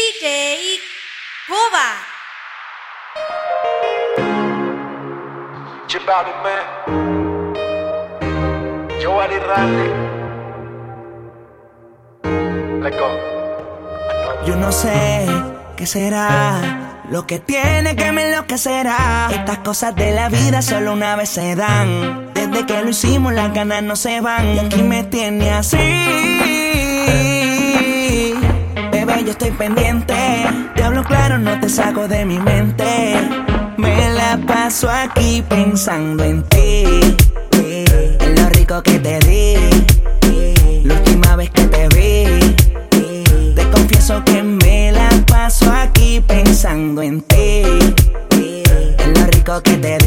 DJ Boba. Chibali man. Joey Randy. Let go. Yo no sé qué será lo que tiene que me enloquecerá. Estas cosas de la vida solo una vez se dan. Desde que lo hicimos las ganas no se van. Y aquí me tiene así. Yo estoy pendiente. Te hablo claro, no te saco de mi mente. Me la paso aquí pensando en ti. En lo rico que te di. La última vez que te vi. Te confieso que me la paso aquí pensando en ti. En lo rico que te di.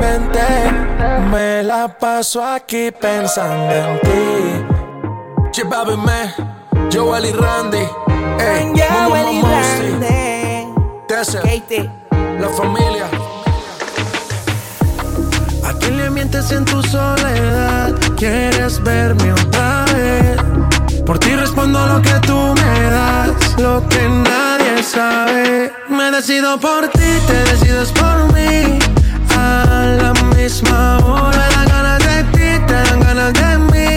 Mente. Me la paso aquí pensando en ti. Chibabi me, Joel y Randy. Ey, Willy Momosi, Grande. Tessa, Katie. la familia. ¿A quién le mientes en tu soledad? ¿Quieres verme otra vez? Por ti respondo lo que tú me das, lo que nadie sabe. Me decido por ti, te decides por mí. A la misma hora, me dan ganas de ti, te dan ganas de mí.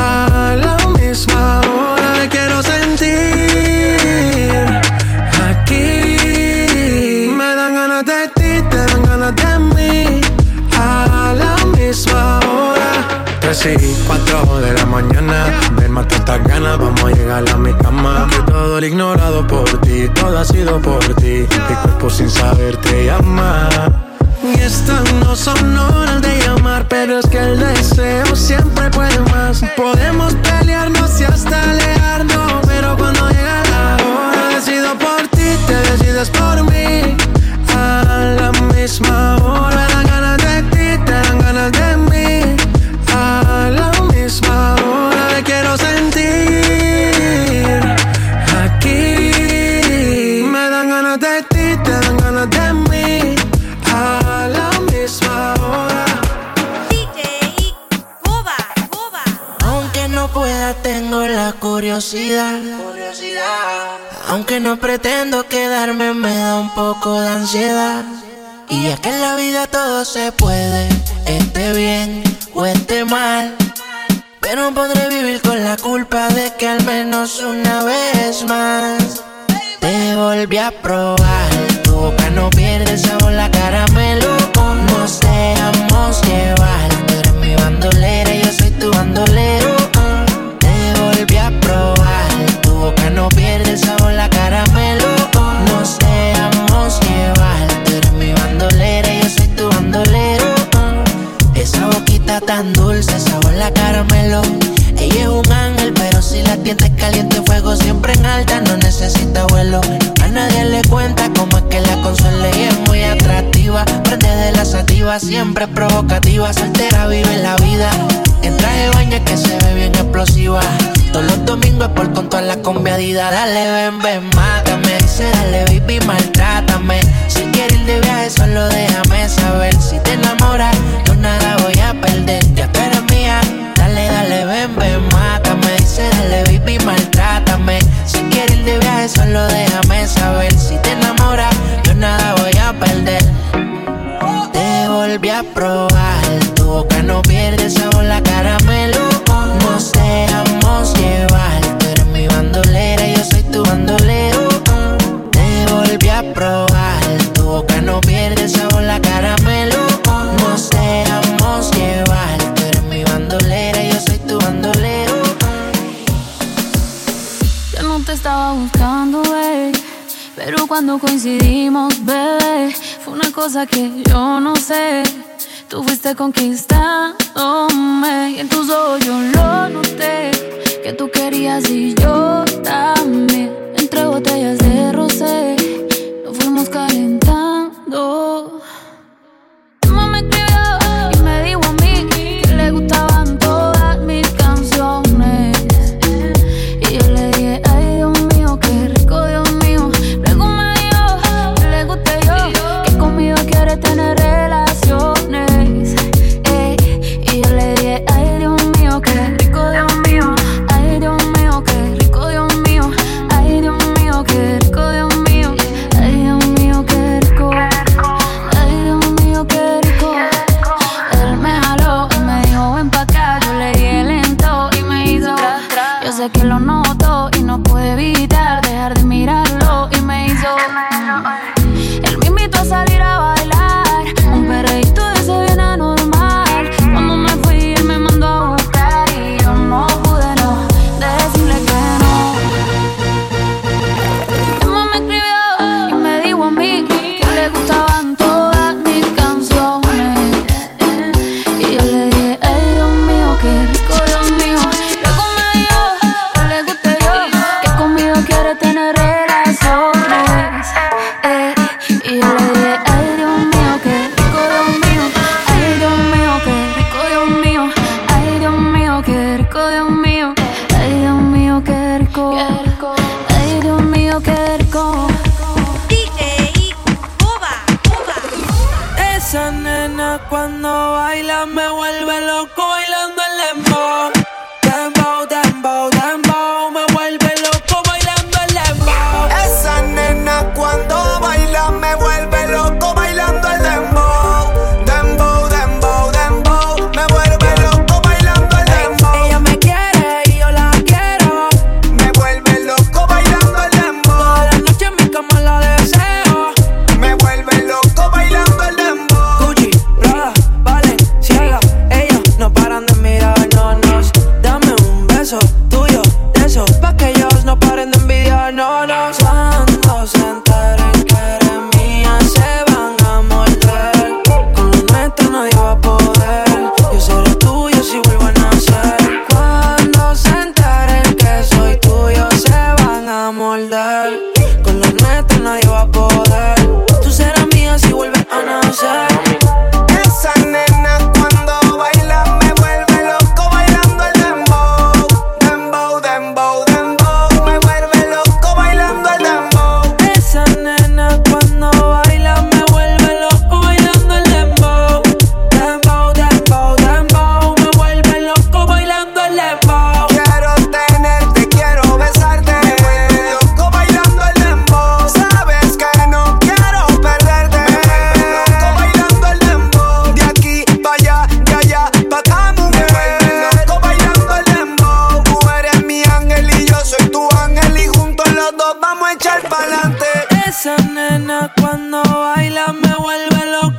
A la misma hora, me quiero sentir aquí. Me dan ganas de ti, te dan ganas de mí. A la misma hora. 3 y 4 de la mañana. Ven, mata estas ganas, vamos a llegar a mi cama. Que todo el ignorado por ti, todo ha sido por ti. Mi cuerpo sin saber te llama. Y no son horas de llamar, pero es que el deseo siempre puede más. Podemos se puede, esté bien o esté mal. Pero podré vivir con la culpa de que al menos una vez más te volví a probar. Tu boca no pierde sabor, la caramelo. Nos dejamos llevar. Tú eres mi bandolera, yo soy tu bandolero. Es caliente, fuego siempre en alta, no necesita vuelo. A nadie le cuenta cómo es que la consuela y es muy atractiva. Prende de la sativa, siempre provocativa, soltera vive la vida. En traje de baño que se ve bien explosiva. Todos los domingos por con toda la combiadida. Dale, ven, ven, mátame. Dice, dale, baby, maltrátame. en tus ojos yo lo noté, que tú querías y yo Esa nena cuando baila me vuelve loco bailando el dembow, dembow, dembow, dembow. Esa nena cuando baila me vuelve loco.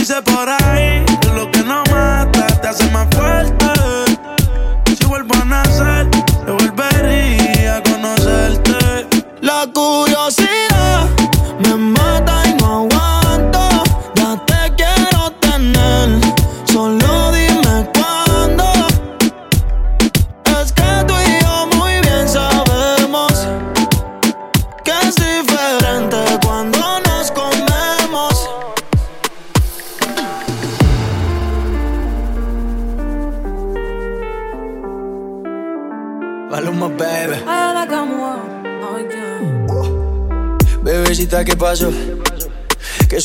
dice por ahí, lo que no mata te hace más fuerte.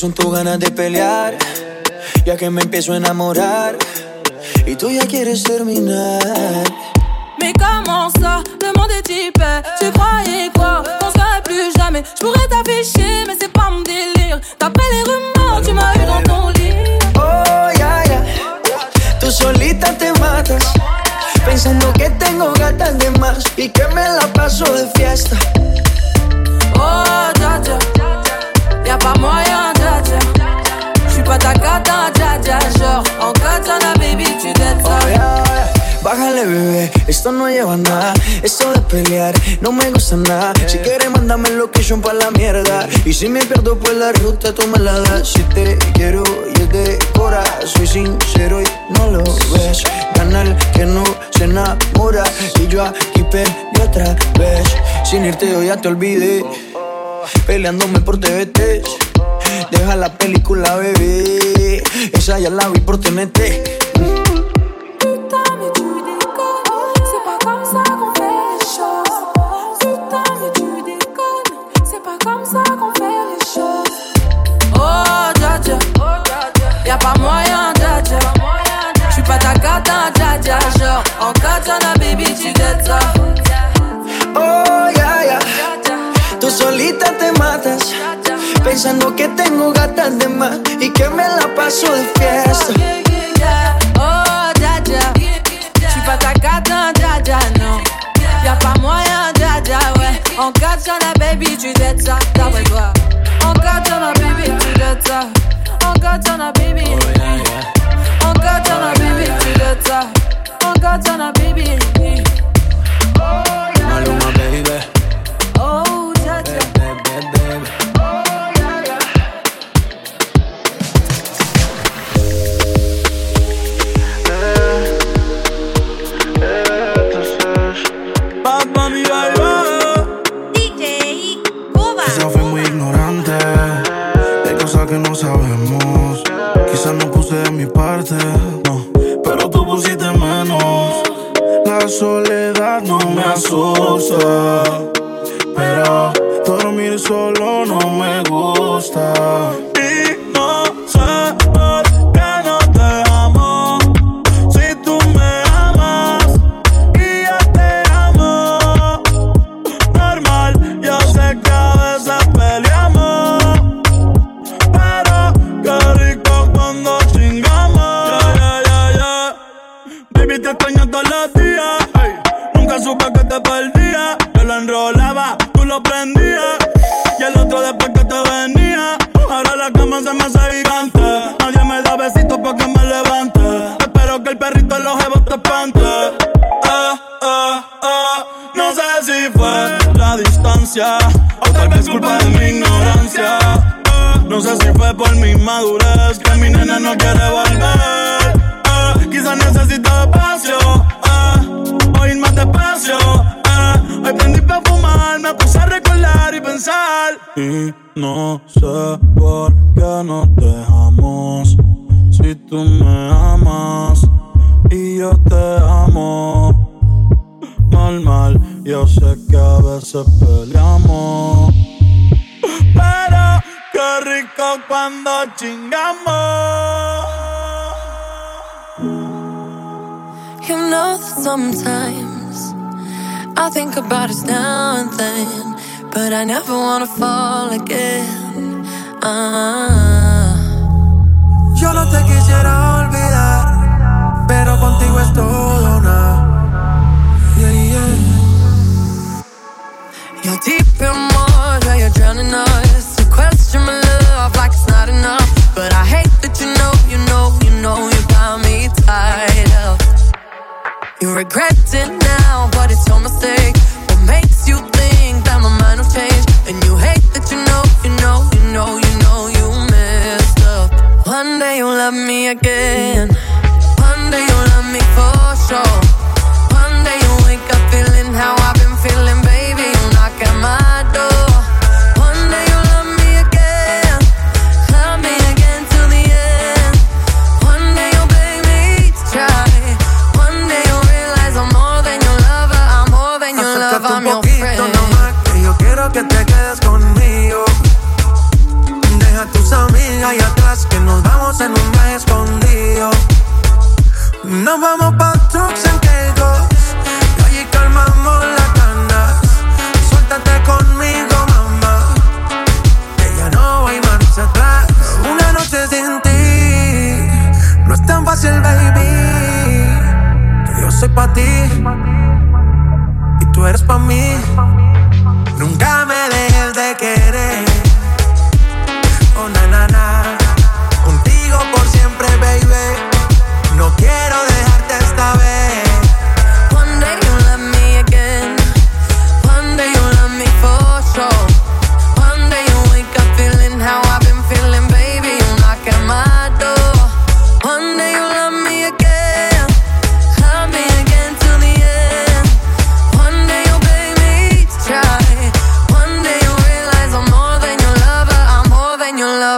Son tus ganas de pelear? Ya que me empiezo a enamorar y tú ya quieres terminar. Mais comment ça, le monde est typé Tu croyais quoi Qu'on serait plus jamais Je pourrais t'afficher mais c'est pas mon délire D'après les rumeurs tu m'as eu dans ton lit Oh, ya, ya. Tú solita te matas. Pensando que tengo gatas de más y que me la paso de fiesta. Oh dja dja Y'a pas moyen pas ta cata dja dja Genre en katana baby tu dettes ça Oh, ya, ya. Bájale, bebé, esto no lleva nada. Esto de pelear no me gusta nada. Si quieres, mándame location pa' la mierda. Y si me pierdo por la ruta, tú me la das. Si te quiero y es de cora, soy sincero y no lo ves. Canal que no se enamora. Y yo aquí perdí otra vez. Sin irte, yo ya te olvidé. Peleándome por TVT. Deja la película, bebé. Esa ya la vi por Tú solita te matas. Pensando que tengo gatas de más y que me la paso de fiesta. Yeah, yeah, yeah. Oh, dja dja. J'suis pas ta cata, dja dja, non. Y'a pas moyen, dja dja, ouais. En katana, baby, tu dettes ça, d'après toi. En katana, baby, tu dettes ça. En katana, baby. En katana, baby, tu dettes ça. En katana, baby. No sé por qué nos dejamos. Si tú me amas y yo te amo. Normal, yo sé que a veces peleamos. Pero qué rico cuando chingamos. You know that sometimes I think about us now and then, but I never wanna fall again. Ah. Yo no te quisiera olvidar, pero contigo es todo una. Yeah, yeah. You're deep in water, you're drowning us. You question my love like it's not enough. But I hate that you know, you know, you know, you got me tied up. You regret it now, un love me again.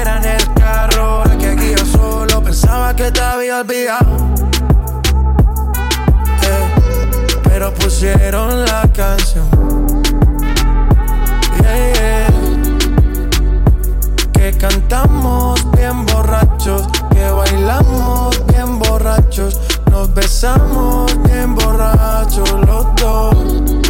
Como olvidar la bella que era en el carro. La que aquí yo solo pensaba que te había olvidado. Ey, pero pusieron la canción. Yeah. Que cantamos bien borrachos, que bailamos bien borrachos, nos besamos bien borrachos los dos.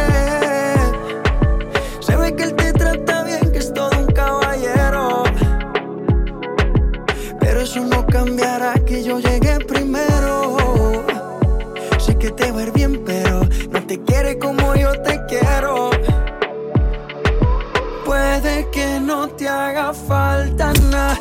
eso no cambiará que yo llegué primero. Sé que te va bien, pero no te quiere como yo te quiero. Puede que no te haga falta nada,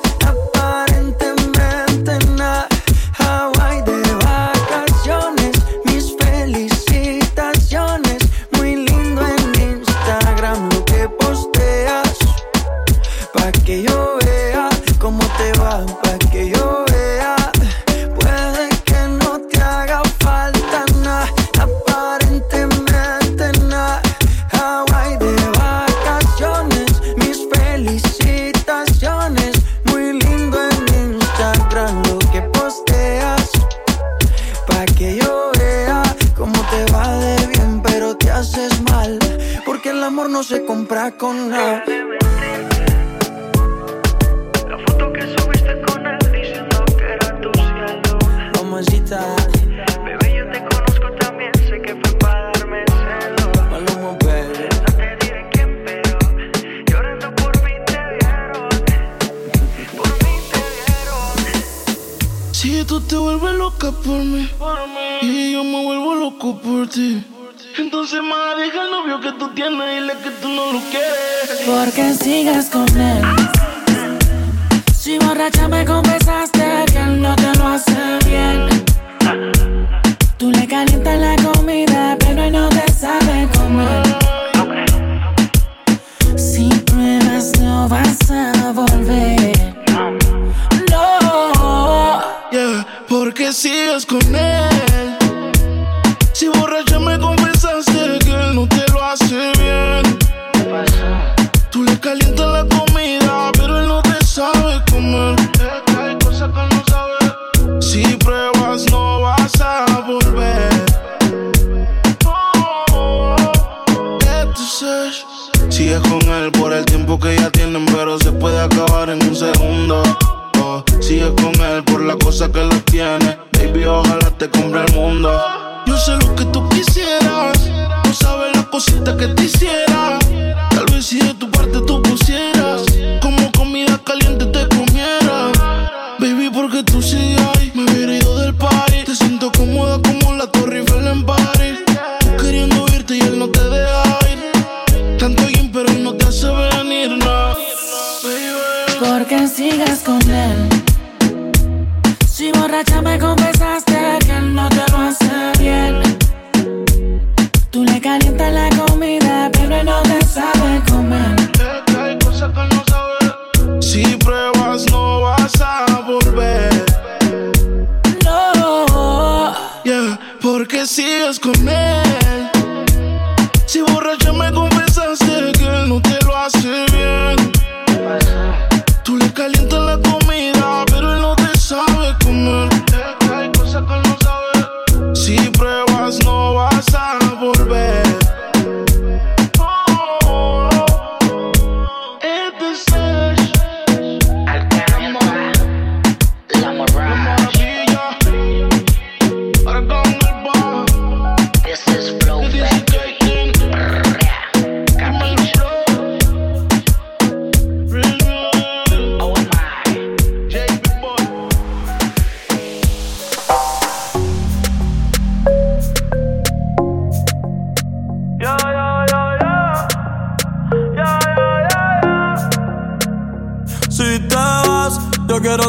Si tú te vuelves loca por mí, y yo me vuelvo loco por ti. Entonces, más deja el novio que tú tienes y le que tú no lo quieres. Porque sigas con él. Si borracha me confesaste que él no te lo hace bien. Tú le calientas la comida, pero él no te sabe comer. Si pruebas, no vas a volver. Yeah, porque sigues con él. Si borracho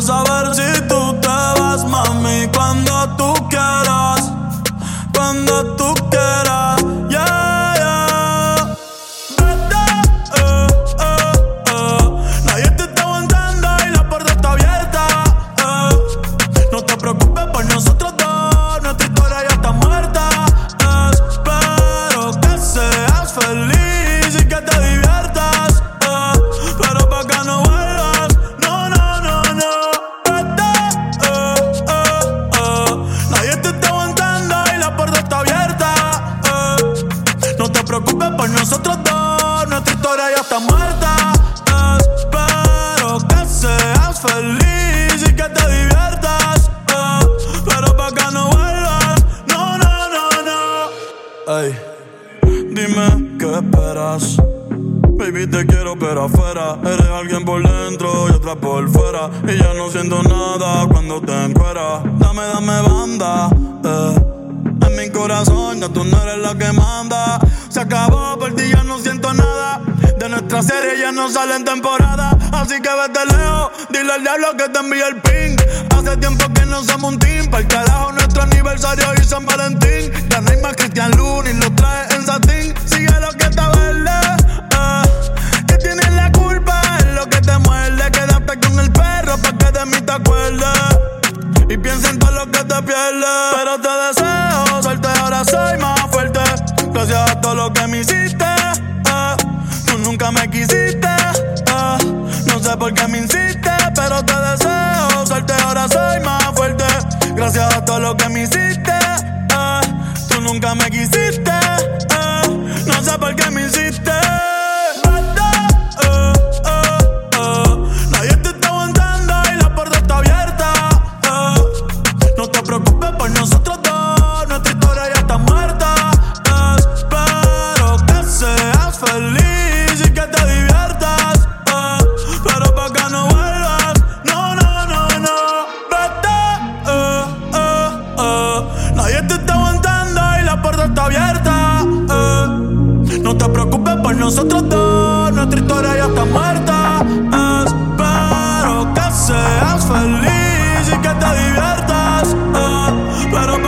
meus olhos preocupes por nosotros dos. Nuestra historia ya está muerta. Espero que seas feliz y que te diviertas. Eh, pero pa' que no vuelvas. No, no, no, no. Ey, dime qué esperas. Baby, te quiero, pero afuera. Eres alguien por dentro y otra por fuera. Y ya no siento nada cuando te encuentras. Dame, dame banda. Eh mi corazón, ya tú no eres la que manda. Se acabó, por ti ya no siento nada. De nuestra serie ya no salen temporada. Así que vete lejos, dile al diablo que te envíe el ping. Hace tiempo que no somos un team. Para el carajo, nuestro aniversario y San Valentín. Ya no hay más Cristian Luna y lo trae en satín. Sigue lo que estaba todo lo que me hiciste. Eh. Tú nunca me quisiste. Nadie te está aguantando y la puerta está abierta. Eh. No te preocupes por nosotros dos, nuestra historia ya está muerta. Eh. Espero que seas feliz y que te diviertas. Eh. Pero